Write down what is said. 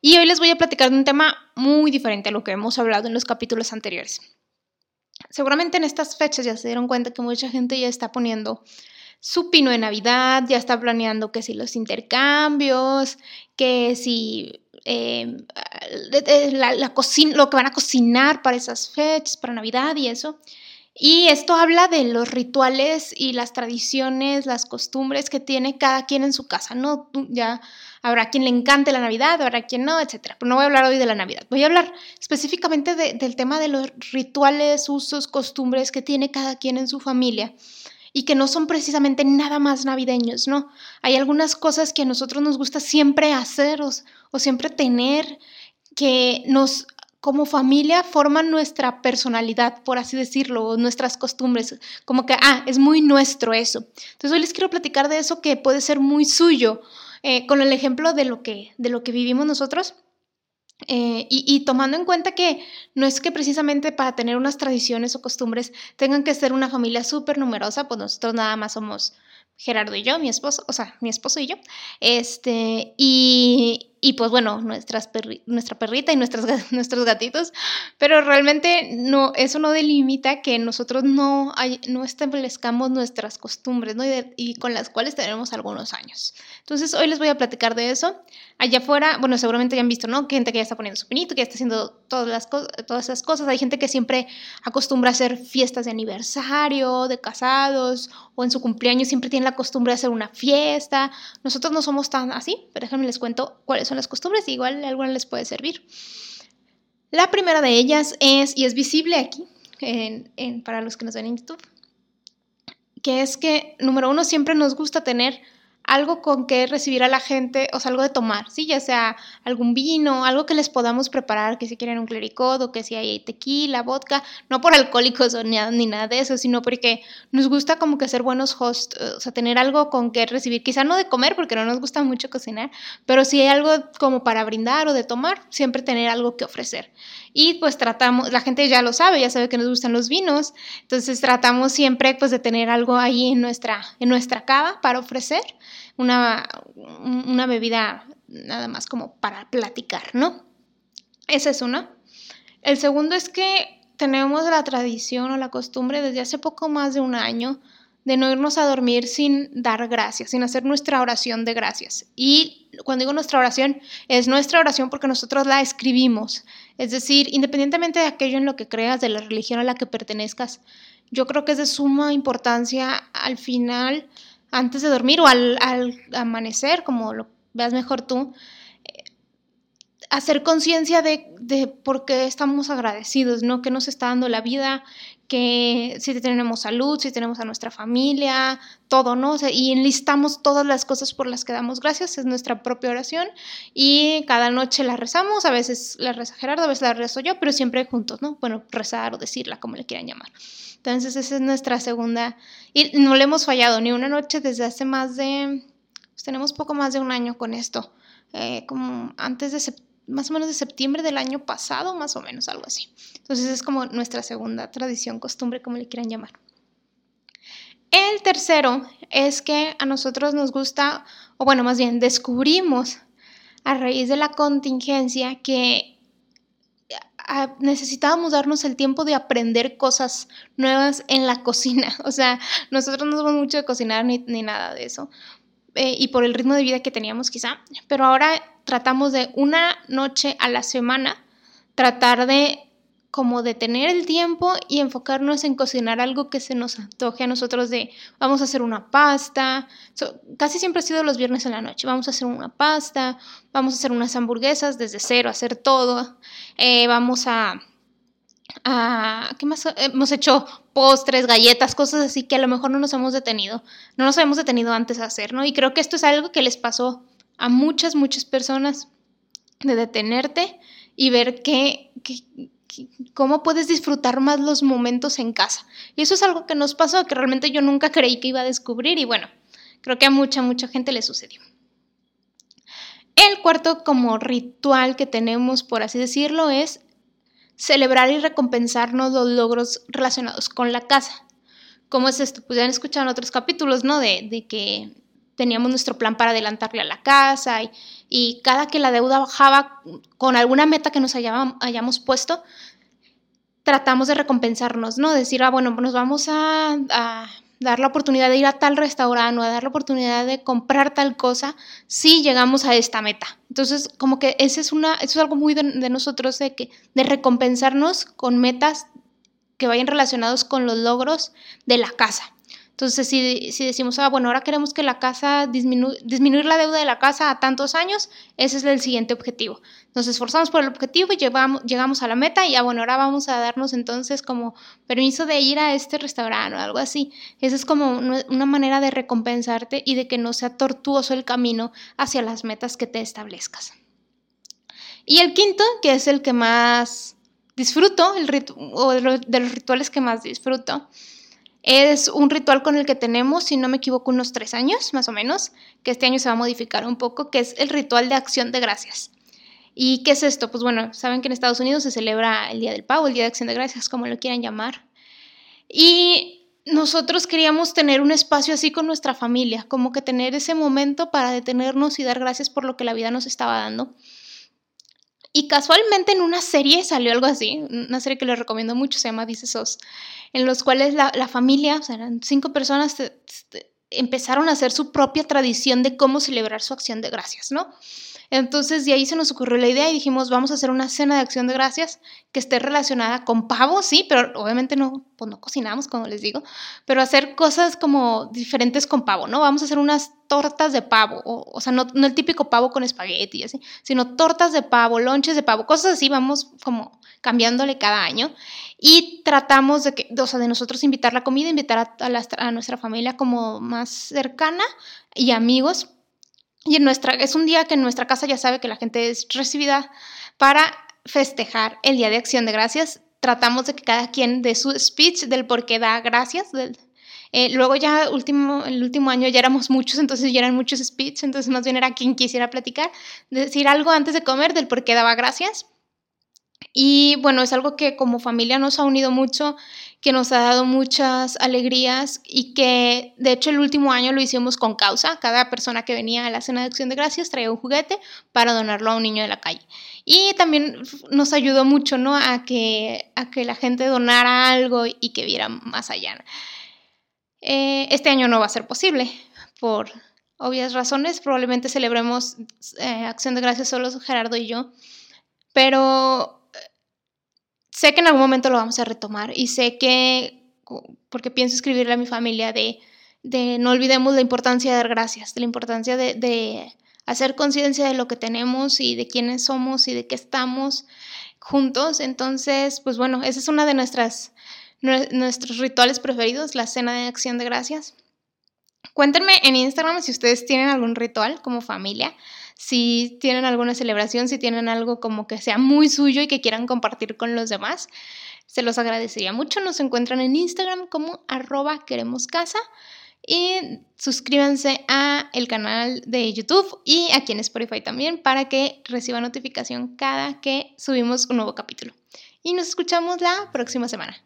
y hoy les voy a platicar de un tema muy diferente a lo que hemos hablado en los capítulos anteriores. Seguramente en estas fechas ya se dieron cuenta que mucha gente ya está poniendo su pino de Navidad, ya está planeando que si los intercambios, que si eh, la, cocina, lo que van a cocinar para esas fechas, para Navidad y eso. Y esto habla de los rituales y las tradiciones, las costumbres que tiene cada quien en su casa, ¿no? Ya habrá quien le encante la Navidad, habrá quien no, etcétera. Pero no voy a hablar hoy de la Navidad, voy a hablar específicamente del tema de los rituales, usos, costumbres que tiene cada quien en su familia y que no son precisamente nada más navideños, ¿no? Hay algunas cosas que a nosotros nos gusta siempre hacer o, o siempre tener que nos como familia forman nuestra personalidad, por así decirlo, nuestras costumbres, como que, ah, es muy nuestro eso. Entonces hoy les quiero platicar de eso que puede ser muy suyo eh, con el ejemplo de lo que, de lo que vivimos nosotros. Eh, y, y, tomando en cuenta que no es que precisamente para tener unas tradiciones o costumbres tengan que ser una familia súper numerosa, pues nosotros nada más somos Gerardo y yo, mi esposo, o sea, mi esposo y yo, este, y, y pues bueno, nuestras nuestra perrita y nuestras, nuestros gatitos, pero realmente no, eso no delimita que nosotros no, hay, no establezcamos nuestras costumbres ¿no? y, con las cuales tenemos algunos años. Entonces hoy les voy a platicar de eso. Allá afuera, bueno, seguramente ya han visto, ¿no? Que gente que ya está poniendo su pinito, que ya está haciendo todas, las todas esas cosas. Hay gente que siempre acostumbra a hacer fiestas de aniversario, de casados, o en su cumpleaños siempre tiene la costumbre de hacer una fiesta. Nosotros no somos tan así, pero déjenme les cuento cuáles son las costumbres, igual alguna les puede servir. La primera de ellas es, y es visible aquí, para los que nos ven en YouTube, que es que, número uno, siempre nos gusta tener algo con que recibir a la gente, o sea, algo de tomar, ¿sí? Ya sea algún vino, algo que les podamos preparar, que si quieren un clericot o que si hay tequila, vodka, no por alcohólicos ni, ni nada de eso, sino porque nos gusta como que ser buenos hosts, o sea, tener algo con que recibir, quizá no de comer porque no nos gusta mucho cocinar, pero si hay algo como para brindar o de tomar, siempre tener algo que ofrecer. Y pues tratamos, la gente ya lo sabe, ya sabe que nos gustan los vinos, entonces tratamos siempre pues de tener algo ahí en nuestra, en nuestra cava para ofrecer una, una bebida nada más como para platicar, ¿no? Esa es una. El segundo es que tenemos la tradición o la costumbre desde hace poco más de un año de no irnos a dormir sin dar gracias, sin hacer nuestra oración de gracias. Y cuando digo nuestra oración, es nuestra oración porque nosotros la escribimos. Es decir, independientemente de aquello en lo que creas, de la religión a la que pertenezcas, yo creo que es de suma importancia al final antes de dormir o al, amanecer, como lo veas mejor tú, eh, hacer conciencia de, de, por qué estamos agradecidos, ¿no? Que nos está dando la vida, que si tenemos salud, si tenemos a nuestra familia, todo, ¿no? y enlistamos todas las cosas por las que damos gracias, es nuestra propia oración y cada noche la rezamos, a veces la reza Gerardo, a veces la rezo yo, pero siempre juntos, ¿no? Bueno, rezar o decirla, como le quieran llamar. Entonces esa es nuestra segunda, y no le hemos fallado ni una noche desde hace más de, pues tenemos poco más de un año con esto, eh, como antes de septiembre más o menos de septiembre del año pasado, más o menos, algo así. Entonces es como nuestra segunda tradición, costumbre, como le quieran llamar. El tercero es que a nosotros nos gusta, o bueno, más bien descubrimos a raíz de la contingencia que necesitábamos darnos el tiempo de aprender cosas nuevas en la cocina. O sea, nosotros no somos mucho de cocinar ni, nada de eso. Eh, y por el ritmo de vida que teníamos quizá, pero ahora tratamos de una noche a la semana tratar de como de tener el tiempo y enfocarnos en cocinar algo que se nos antoje a nosotros de vamos a hacer una pasta, casi siempre ha sido los viernes en la noche, vamos a hacer una pasta, vamos a hacer unas hamburguesas desde cero, hacer todo, eh, vamos a Ah, ¿Qué más? Hemos hecho postres, galletas, cosas así que a lo mejor no nos hemos detenido, no nos hemos detenido antes a hacer, ¿no? Y creo que esto es algo que les pasó a muchas, muchas personas, de detenerte y ver qué, cómo puedes disfrutar más los momentos en casa. Y eso es algo que nos pasó, que realmente yo nunca creí que iba a descubrir y bueno, creo que a mucha, mucha gente le sucedió. El cuarto como ritual que tenemos, por así decirlo, es celebrar y recompensarnos los logros relacionados con la casa. ¿Cómo es esto? Pues ya han escuchado en otros capítulos, ¿no? De, de que teníamos nuestro plan para adelantarle a la casa y, cada que la deuda bajaba con alguna meta que nos hayamos, puesto, tratamos de recompensarnos, ¿no? Decir, ah, bueno, nos vamos a, dar la oportunidad de ir a tal restaurante o a dar la oportunidad de comprar tal cosa si llegamos a esta meta. Entonces, como que ese es una, eso es algo muy de, de nosotros, de, que, de recompensarnos con metas que vayan relacionados con los logros de la casa. Entonces, si, decimos, ah, bueno, ahora queremos que la casa, disminuir la deuda de la casa a tantos años, ese es el siguiente objetivo. Nos esforzamos por el objetivo y llegamos a la meta y, ah, bueno, ahora vamos a darnos entonces como permiso de ir a este restaurante o algo así. Esa es como una manera de recompensarte y de que no sea tortuoso el camino hacia las metas que te establezcas. Y el quinto, que es el que más disfruto, o de los rituales que más disfruto, es un ritual con el que tenemos, si no me equivoco, unos tres años más o menos, que este año se va a modificar un poco, que es el ritual de acción de gracias. ¿Y qué es esto? Pues bueno, saben que en Estados Unidos se celebra el Día del Pavo, el Día de Acción de Gracias, como lo quieran llamar. Y nosotros queríamos tener un espacio así con nuestra familia, como que tener ese momento para detenernos y dar gracias por lo que la vida nos estaba dando. Y casualmente en una serie salió algo así, una serie que les recomiendo mucho, se llama Dice Sos, en los cuales la, familia, o sea, eran cinco personas, empezaron a hacer su propia tradición de cómo celebrar su acción de gracias, ¿no? Entonces de ahí se nos ocurrió la idea y dijimos, vamos a hacer una cena de acción de gracias que esté relacionada con pavo, sí, pero obviamente no, pues no cocinamos, como les digo, pero hacer cosas como diferentes con pavo, ¿no? Vamos a hacer unas tortas de pavo, o, sea, no, no, el típico pavo con espagueti, así, sino tortas de pavo, lonches de pavo, cosas así, vamos como cambiándole cada año y tratamos de que, o sea, de nosotros invitar la comida, invitar a, a nuestra familia como más cercana y amigos y en nuestra, es un día que en nuestra casa ya sabe que la gente es recibida para festejar el Día de Acción de Gracias. Tratamos de que cada quien dé su speech del por qué da gracias. Eh, luego ya último, el último año ya éramos muchos, entonces ya eran muchos speeches, entonces más bien era quien quisiera platicar, decir algo antes de comer del por qué daba gracias. Y bueno, es algo que como familia nos ha unido mucho, que nos ha dado muchas alegrías y que de hecho el último año lo hicimos con causa. Cada persona que venía a la cena de acción de gracias traía un juguete para donarlo a un niño de la calle. Y también nos ayudó mucho, ¿no? A que, a que la gente donara algo y que viera más allá. Eh, este año no va a ser posible por obvias razones. Probablemente celebremos eh, acción de gracias solo Gerardo y yo. Pero sé que en algún momento lo vamos a retomar y sé que, porque pienso escribirle a mi familia de, de no olvidemos la importancia de dar gracias, de la importancia de, hacer conciencia de lo que tenemos y de quiénes somos y de qué estamos juntos. Entonces, pues bueno, esa es una de nuestras, nuestros rituales preferidos, la cena de acción de gracias. Cuéntenme en Instagram si ustedes tienen algún ritual como familia si tienen alguna celebración, si tienen algo como que sea muy suyo y que quieran compartir con los demás. Se los agradecería mucho. Nos encuentran en Instagram como arroba queremos casa. Y suscríbanse a el canal de YouTube y aquí en Spotify también para que reciban notificación cada que subimos un nuevo capítulo. Y nos escuchamos la próxima semana.